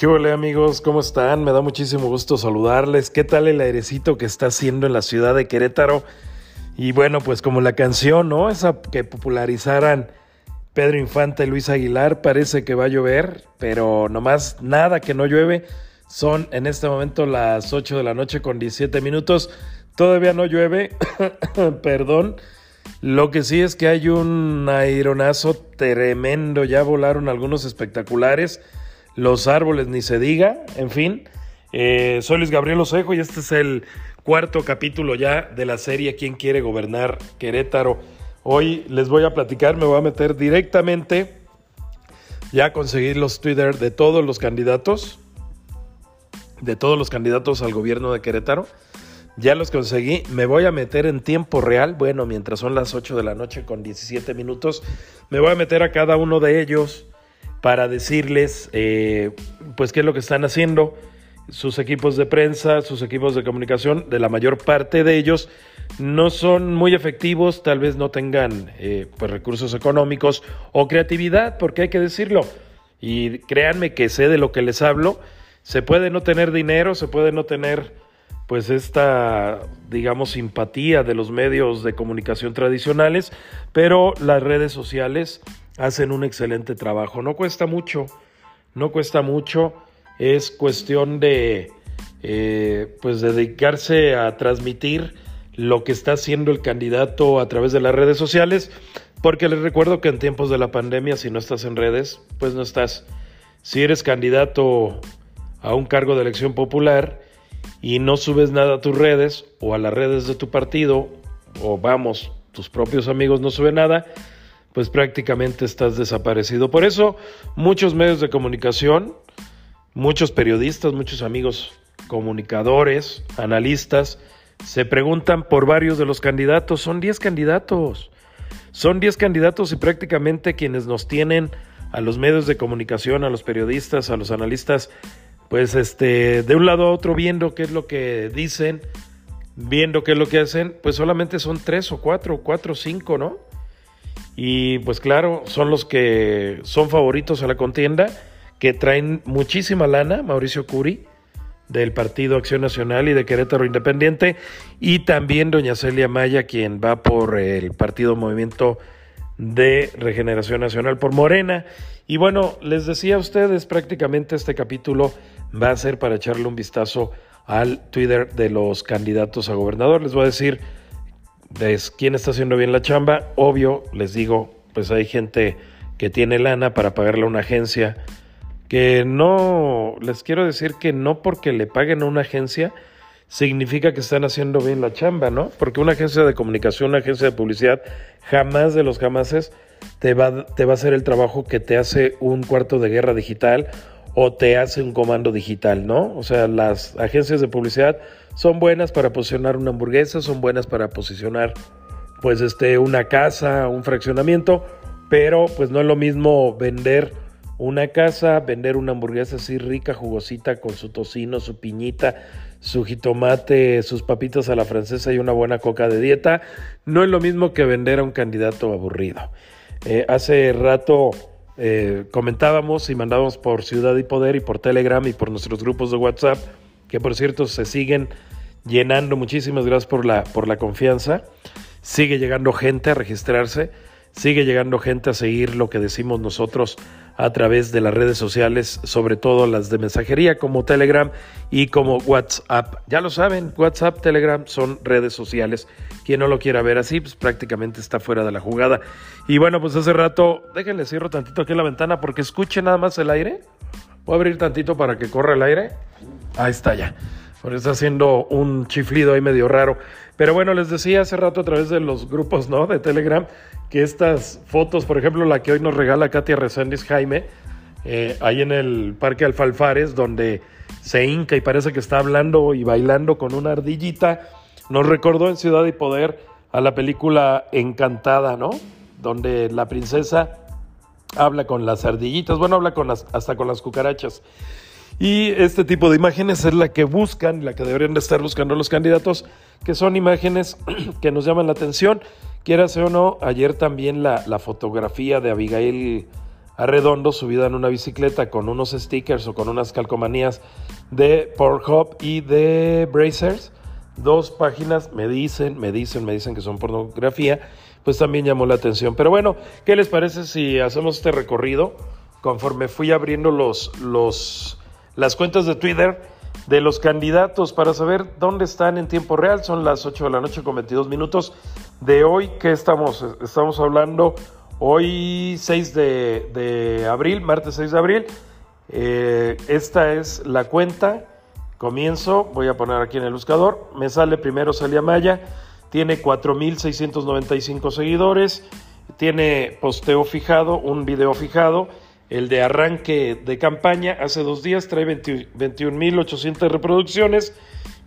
¿Qué hola amigos? ¿Cómo están? Me da muchísimo gusto saludarles. ¿Qué tal el airecito que está haciendo en la ciudad de Querétaro? Y bueno, pues como la canción, ¿no? Esa que popularizaran Pedro Infante y Luis Aguilar, parece que va a llover, pero nomás nada que no llueve. Son en este momento las 8 de la noche con 17 minutos. Todavía no llueve, perdón. Lo que sí es que hay un aeronazo tremendo. Ya volaron algunos espectaculares los árboles ni se diga, en fin. Eh, soy Luis Gabriel Osejo y este es el cuarto capítulo ya de la serie ¿Quién quiere gobernar Querétaro? Hoy les voy a platicar, me voy a meter directamente ya a conseguir los Twitter de todos los candidatos, de todos los candidatos al gobierno de Querétaro. Ya los conseguí, me voy a meter en tiempo real, bueno, mientras son las 8 de la noche con 17 minutos, me voy a meter a cada uno de ellos para decirles eh, pues qué es lo que están haciendo sus equipos de prensa, sus equipos de comunicación, de la mayor parte de ellos no son muy efectivos, tal vez no tengan eh, pues recursos económicos o creatividad, porque hay que decirlo. Y créanme que sé de lo que les hablo. Se puede no tener dinero, se puede no tener pues esta, digamos, simpatía de los medios de comunicación tradicionales, pero las redes sociales hacen un excelente trabajo. No cuesta mucho, no cuesta mucho, es cuestión de eh, pues dedicarse a transmitir lo que está haciendo el candidato a través de las redes sociales, porque les recuerdo que en tiempos de la pandemia, si no estás en redes, pues no estás. Si eres candidato a un cargo de elección popular y no subes nada a tus redes o a las redes de tu partido, o vamos, tus propios amigos no suben nada, pues prácticamente estás desaparecido. Por eso muchos medios de comunicación, muchos periodistas, muchos amigos comunicadores, analistas, se preguntan por varios de los candidatos. Son 10 candidatos. Son 10 candidatos y prácticamente quienes nos tienen a los medios de comunicación, a los periodistas, a los analistas, pues este, de un lado a otro viendo qué es lo que dicen, viendo qué es lo que hacen, pues solamente son tres o cuatro, cuatro o cinco, ¿no? Y pues claro, son los que son favoritos a la contienda, que traen muchísima lana, Mauricio Curi, del Partido Acción Nacional y de Querétaro Independiente, y también doña Celia Maya, quien va por el Partido Movimiento de Regeneración Nacional por Morena. Y bueno, les decía a ustedes, prácticamente este capítulo va a ser para echarle un vistazo al Twitter de los candidatos a gobernador. Les voy a decir quién está haciendo bien la chamba. Obvio, les digo, pues hay gente que tiene lana para pagarle a una agencia. Que no, les quiero decir que no porque le paguen a una agencia significa que están haciendo bien la chamba, ¿no? Porque una agencia de comunicación, una agencia de publicidad, jamás de los jamases te va, te va a hacer el trabajo que te hace un cuarto de guerra digital o te hace un comando digital, ¿no? O sea, las agencias de publicidad son buenas para posicionar una hamburguesa, son buenas para posicionar pues este una casa, un fraccionamiento, pero pues no es lo mismo vender una casa, vender una hamburguesa así rica, jugosita con su tocino, su piñita, su jitomate, sus papitas a la francesa y una buena coca de dieta, no es lo mismo que vender a un candidato aburrido. Eh, hace rato eh, comentábamos y mandábamos por Ciudad y Poder y por Telegram y por nuestros grupos de WhatsApp, que por cierto se siguen llenando. Muchísimas gracias por la, por la confianza. Sigue llegando gente a registrarse, sigue llegando gente a seguir lo que decimos nosotros a través de las redes sociales, sobre todo las de mensajería como Telegram y como WhatsApp. Ya lo saben, WhatsApp, Telegram son redes sociales. Quien no lo quiera ver así, pues prácticamente está fuera de la jugada. Y bueno, pues hace rato, déjenle cierro tantito aquí la ventana porque escuche nada más el aire. Voy a abrir tantito para que corra el aire. Ahí está ya. Porque está haciendo un chiflido ahí medio raro. Pero bueno, les decía hace rato a través de los grupos, ¿no? De Telegram, que estas fotos, por ejemplo, la que hoy nos regala Katia Reséndiz Jaime, eh, ahí en el Parque Alfalfares, donde se hinca y parece que está hablando y bailando con una ardillita, nos recordó en Ciudad y Poder a la película Encantada, ¿no? Donde la princesa habla con las ardillitas, bueno, habla con las, hasta con las cucarachas. Y este tipo de imágenes es la que buscan, la que deberían de estar buscando los candidatos, que son imágenes que nos llaman la atención. Quieras o no, ayer también la, fotografía de Abigail, Arredondo subida en una bicicleta con unos stickers o con unas calcomanías de Pornhub y de Brazers. Dos páginas me dicen, me dicen, me dicen que son pornografía, pues también llamó la atención. Pero bueno, ¿qué les parece si hacemos este recorrido conforme fui abriendo los, los, las cuentas de Twitter de los candidatos para saber dónde están en tiempo real? Son las 8 de la noche con 22 minutos de hoy. ¿Qué estamos? Estamos hablando hoy 6 de, abril, martes 6 de abril. Eh, esta es la cuenta. Comienzo, voy a poner aquí en el buscador. Me sale primero Celia Maya tiene 4.695 seguidores, tiene posteo fijado, un video fijado, el de arranque de campaña hace dos días trae 21.800 reproducciones,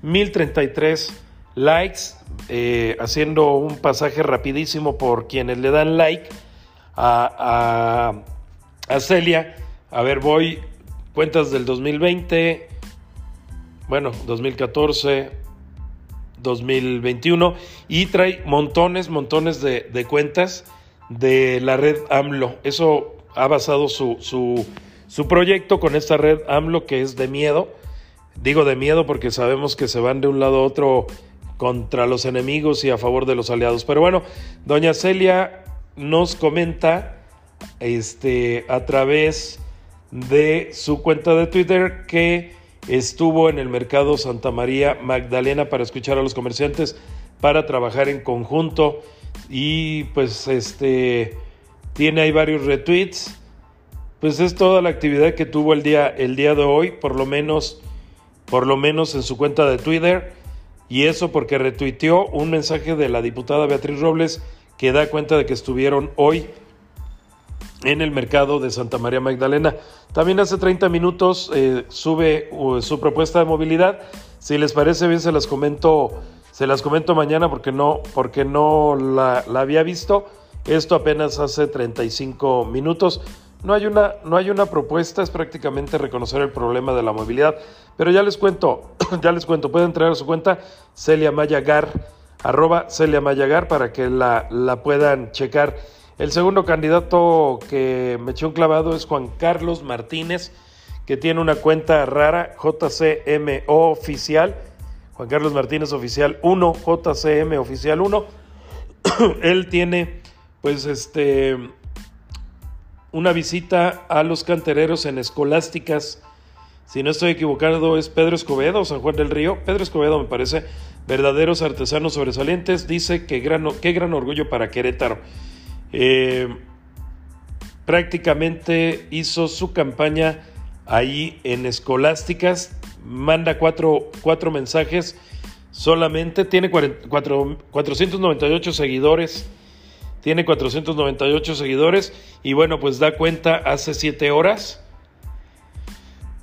1.033 likes, eh, haciendo un pasaje rapidísimo por quienes le dan like a, a, a Celia. A ver, voy cuentas del 2020, bueno, 2014, 2021 y trae montones, montones de, cuentas de la red AMLO. Eso ha basado su, su, su, proyecto con esta red AMLO que es de miedo. Digo de miedo porque sabemos que se van de un lado a otro contra los enemigos y a favor de los aliados. Pero bueno, doña Celia nos comenta este, a través de su cuenta de Twitter que estuvo en el mercado Santa María Magdalena para escuchar a los comerciantes, para trabajar en conjunto y pues este tiene ahí varios retweets. Pues es toda la actividad que tuvo el día, el día de hoy, por lo menos por lo menos en su cuenta de Twitter y eso porque retuiteó un mensaje de la diputada Beatriz Robles que da cuenta de que estuvieron hoy en el mercado de Santa María Magdalena. También hace 30 minutos eh, sube uh, su propuesta de movilidad. Si les parece bien, se las comento, se las comento mañana porque no, porque no la, había visto. Esto apenas hace 35 minutos. No hay, una, no hay una propuesta, es prácticamente reconocer el problema de la movilidad. Pero ya les cuento, ya les cuento, pueden entrar a su cuenta Celia Mayagar, arroba Celia Mayagar para que la, la puedan checar. El segundo candidato que me echó un clavado es Juan Carlos Martínez, que tiene una cuenta rara, JCMO oficial. Juan Carlos Martínez oficial 1, JCM oficial 1. Él tiene, pues, este, una visita a los cantereros en escolásticas. Si no estoy equivocado, es Pedro Escobedo, San Juan del Río. Pedro Escobedo, me parece, verdaderos artesanos sobresalientes. Dice que gran, qué gran orgullo para Querétaro. Eh, prácticamente hizo su campaña ahí en Escolásticas, manda cuatro, mensajes solamente, tiene 498 seguidores, tiene 498 seguidores y bueno, pues da cuenta hace siete horas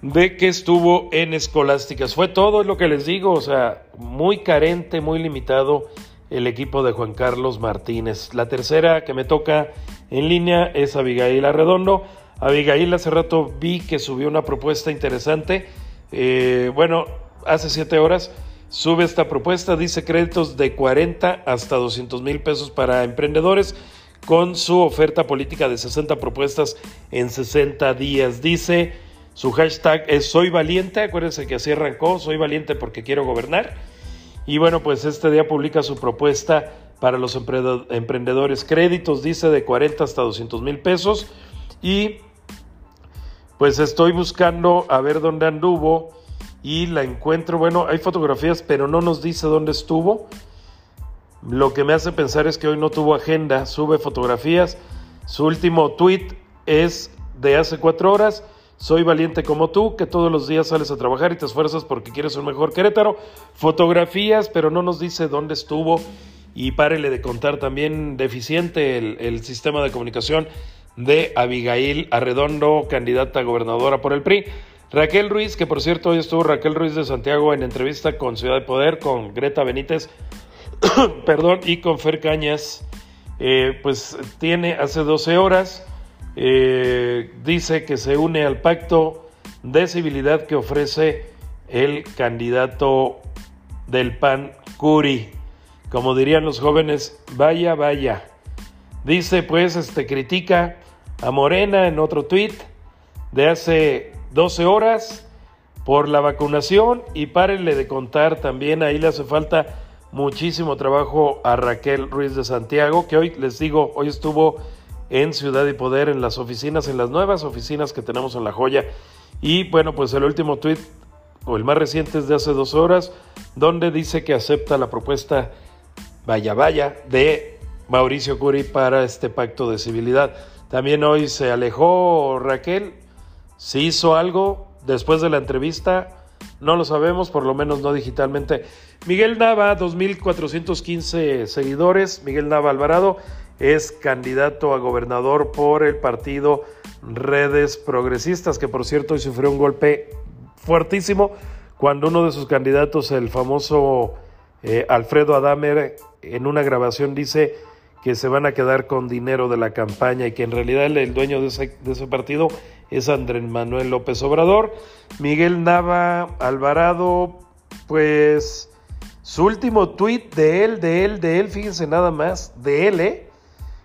de que estuvo en Escolásticas. Fue todo lo que les digo, o sea, muy carente, muy limitado el equipo de Juan Carlos Martínez. La tercera que me toca en línea es Abigail Arredondo. Abigail hace rato vi que subió una propuesta interesante. Eh, bueno, hace siete horas sube esta propuesta, dice créditos de 40 hasta 200 mil pesos para emprendedores con su oferta política de 60 propuestas en 60 días. Dice, su hashtag es Soy Valiente, acuérdense que así arrancó, Soy Valiente porque quiero gobernar. Y bueno, pues este día publica su propuesta para los emprendedores. Créditos, dice, de 40 hasta 200 mil pesos. Y pues estoy buscando a ver dónde anduvo y la encuentro. Bueno, hay fotografías, pero no nos dice dónde estuvo. Lo que me hace pensar es que hoy no tuvo agenda, sube fotografías. Su último tweet es de hace cuatro horas soy valiente como tú, que todos los días sales a trabajar y te esfuerzas porque quieres un mejor Querétaro. Fotografías, pero no nos dice dónde estuvo. Y párele de contar también deficiente el, sistema de comunicación de Abigail Arredondo, candidata a gobernadora por el PRI. Raquel Ruiz, que por cierto hoy estuvo Raquel Ruiz de Santiago en entrevista con Ciudad de Poder, con Greta Benítez, perdón, y con Fer Cañas, eh, pues tiene hace 12 horas eh, dice que se une al pacto de civilidad que ofrece el candidato del PAN Curi. Como dirían los jóvenes, vaya, vaya. Dice pues, este critica a Morena en otro tuit de hace 12 horas por la vacunación y párenle de contar también, ahí le hace falta muchísimo trabajo a Raquel Ruiz de Santiago, que hoy les digo, hoy estuvo en Ciudad y Poder, en las oficinas, en las nuevas oficinas que tenemos en La Joya. Y bueno, pues el último tuit, o el más reciente es de hace dos horas, donde dice que acepta la propuesta, vaya, vaya, de Mauricio Curi para este pacto de civilidad. También hoy se alejó Raquel, si hizo algo después de la entrevista, no lo sabemos, por lo menos no digitalmente. Miguel Nava, 2.415 seguidores. Miguel Nava Alvarado es candidato a gobernador por el partido Redes Progresistas, que por cierto hoy sufrió un golpe fuertísimo cuando uno de sus candidatos, el famoso eh, Alfredo Adamer, en una grabación dice que se van a quedar con dinero de la campaña y que en realidad el, dueño de de ese, partido es Andrés Manuel López Obrador. Miguel Nava Alvarado, pues su último tuit de él, de él, de él, fíjense nada más, de él, ¿eh?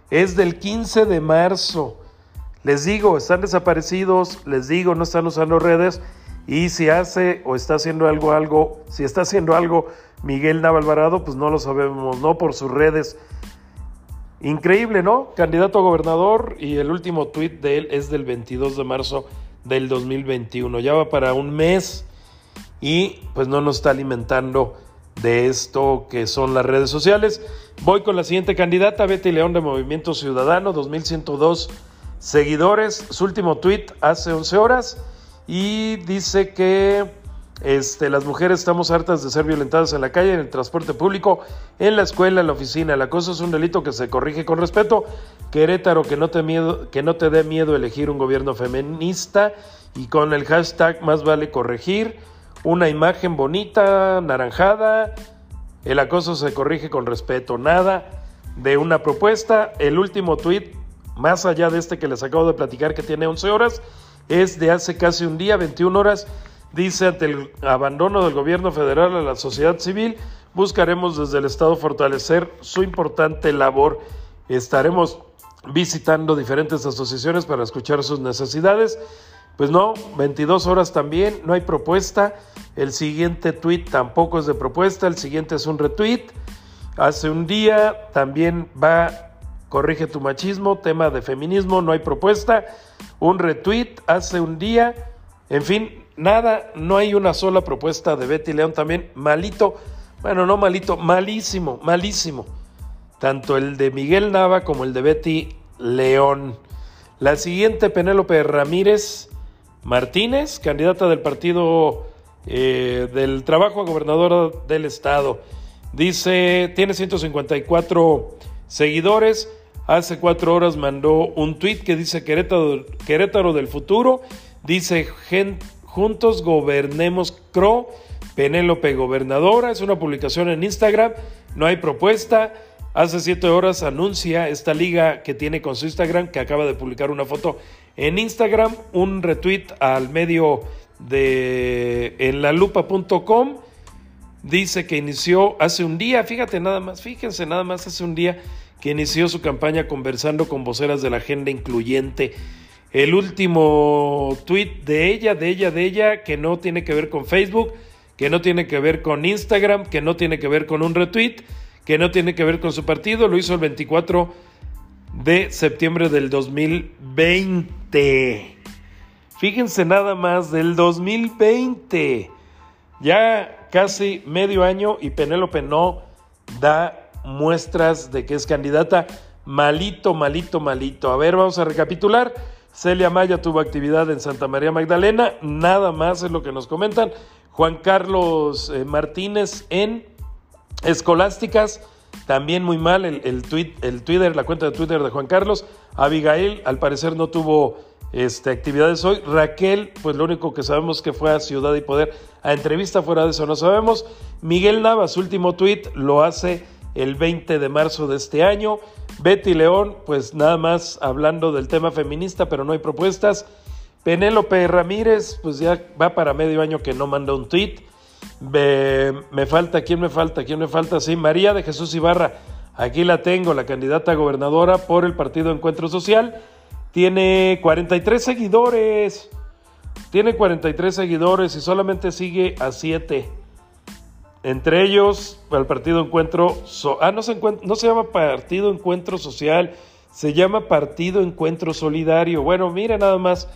es del 15 de marzo. Les digo, están desaparecidos, les digo, no están usando redes. Y si hace o está haciendo algo, algo, si está haciendo algo Miguel Nava Alvarado, pues no lo sabemos, no por sus redes Increíble, ¿no? Candidato a gobernador y el último tuit de él es del 22 de marzo del 2021. Ya va para un mes y pues no nos está alimentando de esto que son las redes sociales. Voy con la siguiente candidata, Betty León de Movimiento Ciudadano, 2102 seguidores. Su último tuit hace 11 horas y dice que este, las mujeres estamos hartas de ser violentadas en la calle, en el transporte público, en la escuela, en la oficina. El acoso es un delito que se corrige con respeto. Querétaro, que no te, que no te dé miedo elegir un gobierno feminista y con el hashtag más vale corregir. Una imagen bonita, naranjada. El acoso se corrige con respeto. Nada de una propuesta. El último tuit, más allá de este que les acabo de platicar que tiene 11 horas, es de hace casi un día, 21 horas Dice, ante el abandono del gobierno federal a la sociedad civil, buscaremos desde el Estado fortalecer su importante labor. Estaremos visitando diferentes asociaciones para escuchar sus necesidades. Pues no, 22 horas también, no hay propuesta. El siguiente tweet tampoco es de propuesta, el siguiente es un retweet. Hace un día también va, corrige tu machismo, tema de feminismo, no hay propuesta. Un retweet hace un día. En fin, Nada, no hay una sola propuesta de Betty León también. Malito, bueno, no malito, malísimo, malísimo. Tanto el de Miguel Nava como el de Betty León. La siguiente, Penélope Ramírez Martínez, candidata del partido eh, del trabajo a gobernadora del estado. Dice, tiene 154 seguidores. Hace cuatro horas mandó un tweet que dice Querétaro del futuro. Dice, gente Juntos Gobernemos CRO, Penélope Gobernadora, es una publicación en Instagram, no hay propuesta. Hace siete horas anuncia esta liga que tiene con su Instagram, que acaba de publicar una foto en Instagram, un retweet al medio de en lalupa.com. Dice que inició hace un día, fíjate nada más, fíjense nada más hace un día que inició su campaña conversando con voceras de la agenda incluyente el último tweet de ella, de ella, de ella, que no tiene que ver con Facebook, que no tiene que ver con Instagram, que no tiene que ver con un retweet, que no tiene que ver con su partido, lo hizo el 24 de septiembre del 2020. Fíjense nada más, del 2020. Ya casi medio año y Penélope no da muestras de que es candidata. Malito, malito, malito. A ver, vamos a recapitular. Celia Maya tuvo actividad en Santa María Magdalena, nada más es lo que nos comentan. Juan Carlos eh, Martínez en Escolásticas, también muy mal el, el Twitter, la cuenta de Twitter de Juan Carlos. Abigail, al parecer no tuvo este, actividades hoy. Raquel, pues lo único que sabemos que fue a Ciudad y Poder a entrevista, fuera de eso no sabemos. Miguel Navas, último tweet, lo hace el 20 de marzo de este año. Betty León, pues nada más hablando del tema feminista, pero no hay propuestas. Penélope Ramírez, pues ya va para medio año que no manda un tweet. Me, falta, ¿quién me falta? ¿Quién me falta? Sí, María de Jesús Ibarra. Aquí la tengo, la candidata gobernadora por el Partido Encuentro Social. tiene 43 seguidores. Tiene 43 seguidores y solamente sigue a 7. Entre ellos, el Partido Encuentro... ah, no se, no se llama Partido Encuentro Social, se llama Partido Encuentro Solidario. Bueno, mira nada más.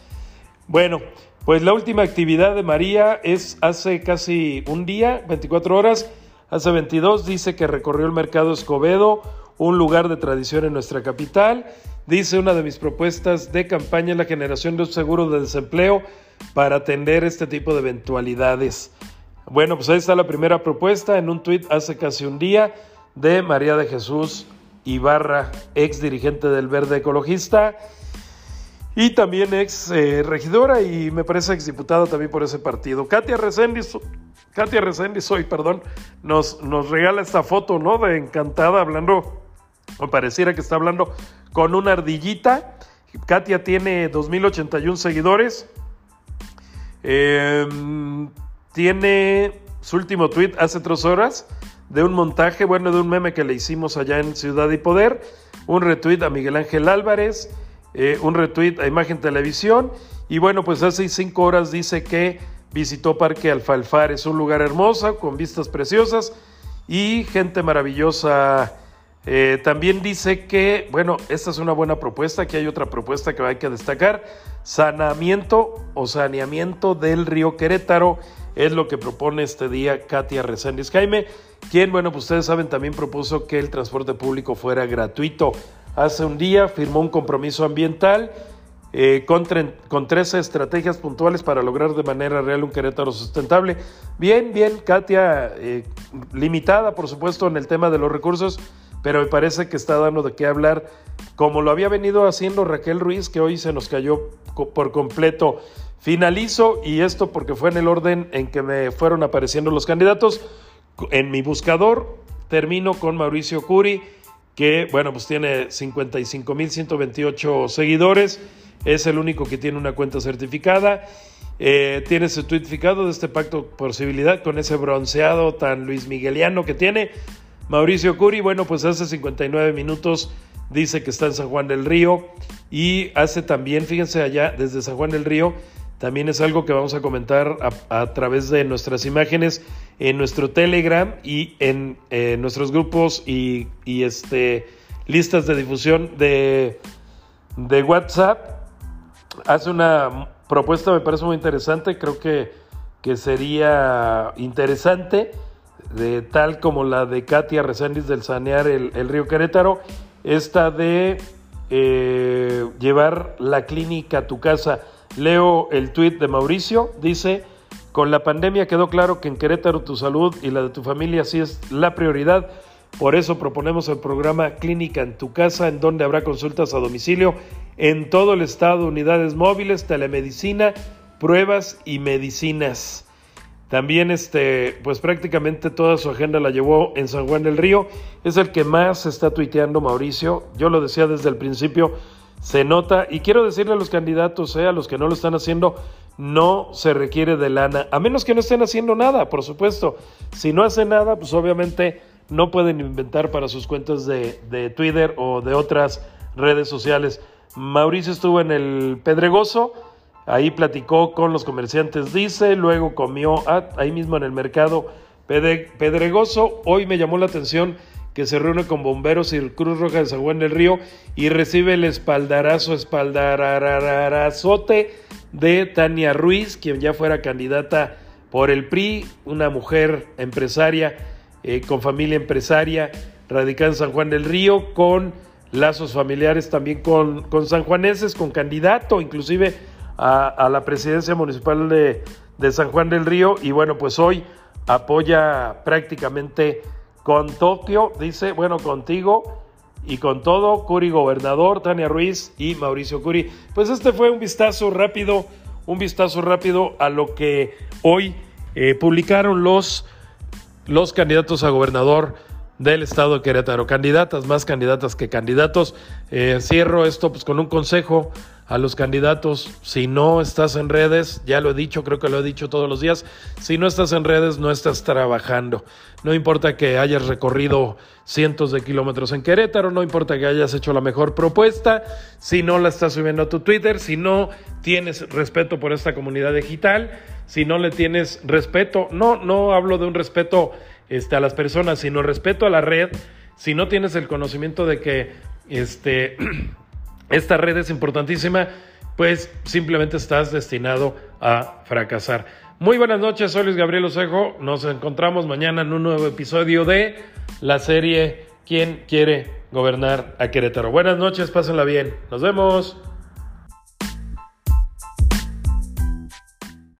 Bueno, pues la última actividad de María es hace casi un día, 24 horas, hace 22, dice que recorrió el mercado Escobedo, un lugar de tradición en nuestra capital. Dice una de mis propuestas de campaña la generación de un seguro de desempleo para atender este tipo de eventualidades. Bueno, pues ahí está la primera propuesta en un tuit hace casi un día de María de Jesús Ibarra, ex dirigente del Verde Ecologista y también ex eh, regidora y me parece ex diputada también por ese partido. Katia Reséndiz, Katia Reséndiz hoy, perdón, nos, nos regala esta foto, ¿no? De encantada hablando, o pareciera que está hablando con una ardillita. Katia tiene 2.081 seguidores. Em, tiene su último tweet hace tres horas de un montaje, bueno, de un meme que le hicimos allá en Ciudad y Poder. Un retweet a Miguel Ángel Álvarez eh, un retweet a Imagen Televisión. Y bueno, pues hace cinco horas dice que visitó Parque Alfalfar. Es un lugar hermoso, con vistas preciosas y gente maravillosa. Eh, también dice que, bueno, esta es una buena propuesta, que hay otra propuesta que hay que destacar, sanamiento o saneamiento del río Querétaro, es lo que propone este día Katia Reséndiz Jaime, quien, bueno, pues ustedes saben, también propuso que el transporte público fuera gratuito hace un día firmó un compromiso ambiental eh, con, con 13 estrategias puntuales para lograr de manera real un Querétaro sustentable. Bien, bien, Katia, eh, limitada por supuesto en el tema de los recursos, pero me parece que está dando de qué hablar, como lo había venido haciendo Raquel Ruiz, que hoy se nos cayó por completo. Finalizo, y esto porque fue en el orden en que me fueron apareciendo los candidatos, en mi buscador, termino con Mauricio Curi que, bueno, pues tiene 55.128 seguidores, es el único que tiene una cuenta certificada. Eh, tiene su tweetificado de este pacto posibilidad con ese bronceado tan Luis Migueliano que tiene. Mauricio Curi, bueno, pues hace 59 minutos dice que está en San Juan del Río y hace también, fíjense allá, desde San Juan del Río, también es algo que vamos a comentar a, través de nuestras imágenes en nuestro Telegram y en eh, nuestros grupos y, este, listas de difusión de, de WhatsApp. Hace una propuesta, me parece muy interesante, creo que, que sería interesante, de, tal como la de Katia Reséndiz del Sanear el, Río Querétaro, esta de eh, llevar la clínica a tu casa Leo el tuit de Mauricio, dice, con la pandemia quedó claro que en Querétaro tu salud y la de tu familia sí es la prioridad. Por eso proponemos el programa Clínica en tu casa, en donde habrá consultas a domicilio en todo el estado, unidades móviles, telemedicina, pruebas y medicinas. También, este, pues prácticamente toda su agenda la llevó en San Juan del Río. Es el que más está tuiteando Mauricio. Yo lo decía desde el principio, se nota, y quiero decirle a los candidatos, eh, a los que no lo están haciendo, no se requiere de lana, a menos que no estén haciendo nada, por supuesto. Si no hacen nada, pues obviamente no pueden inventar para sus cuentas de, de Twitter o de otras redes sociales. Mauricio estuvo en el Pedregoso, ahí platicó con los comerciantes, dice, luego comió ahí mismo en el mercado Pedregoso. Hoy me llamó la atención que se reúne con bomberos y Cruz Roja de San Juan del Río y recibe el espaldarazo, espaldararazote de Tania Ruiz, quien ya fuera candidata por el PRI, una mujer empresaria eh, con familia empresaria, radicada en San Juan del Río, con lazos familiares también con, con sanjuaneses, con candidato inclusive a, la presidencia municipal de, de San Juan del Río. Y bueno, pues hoy apoya prácticamente con Tokio, dice, bueno, contigo y con todo, Curi Gobernador, Tania Ruiz y Mauricio Curi. Pues este fue un vistazo rápido, un vistazo rápido a lo que hoy eh, publicaron los, los candidatos a gobernador del estado de Querétaro. Candidatas, más candidatas que candidatos. Eh, cierro esto pues, con un consejo a los candidatos. Si no estás en redes, ya lo he dicho, creo que lo he dicho todos los días, si no estás en redes, no estás trabajando. No importa que hayas recorrido cientos de kilómetros en Querétaro, no importa que hayas hecho la mejor propuesta, si no la estás subiendo a tu Twitter, si no tienes respeto por esta comunidad digital, si no le tienes respeto, no, no hablo de un respeto este, a las personas, sino respeto a la red, si no tienes el conocimiento de que este esta red es importantísima, pues simplemente estás destinado a fracasar. Muy buenas noches, soy Luis Gabriel Osejo. Nos encontramos mañana en un nuevo episodio de la serie ¿Quién quiere gobernar a Querétaro? Buenas noches, pásenla bien. Nos vemos.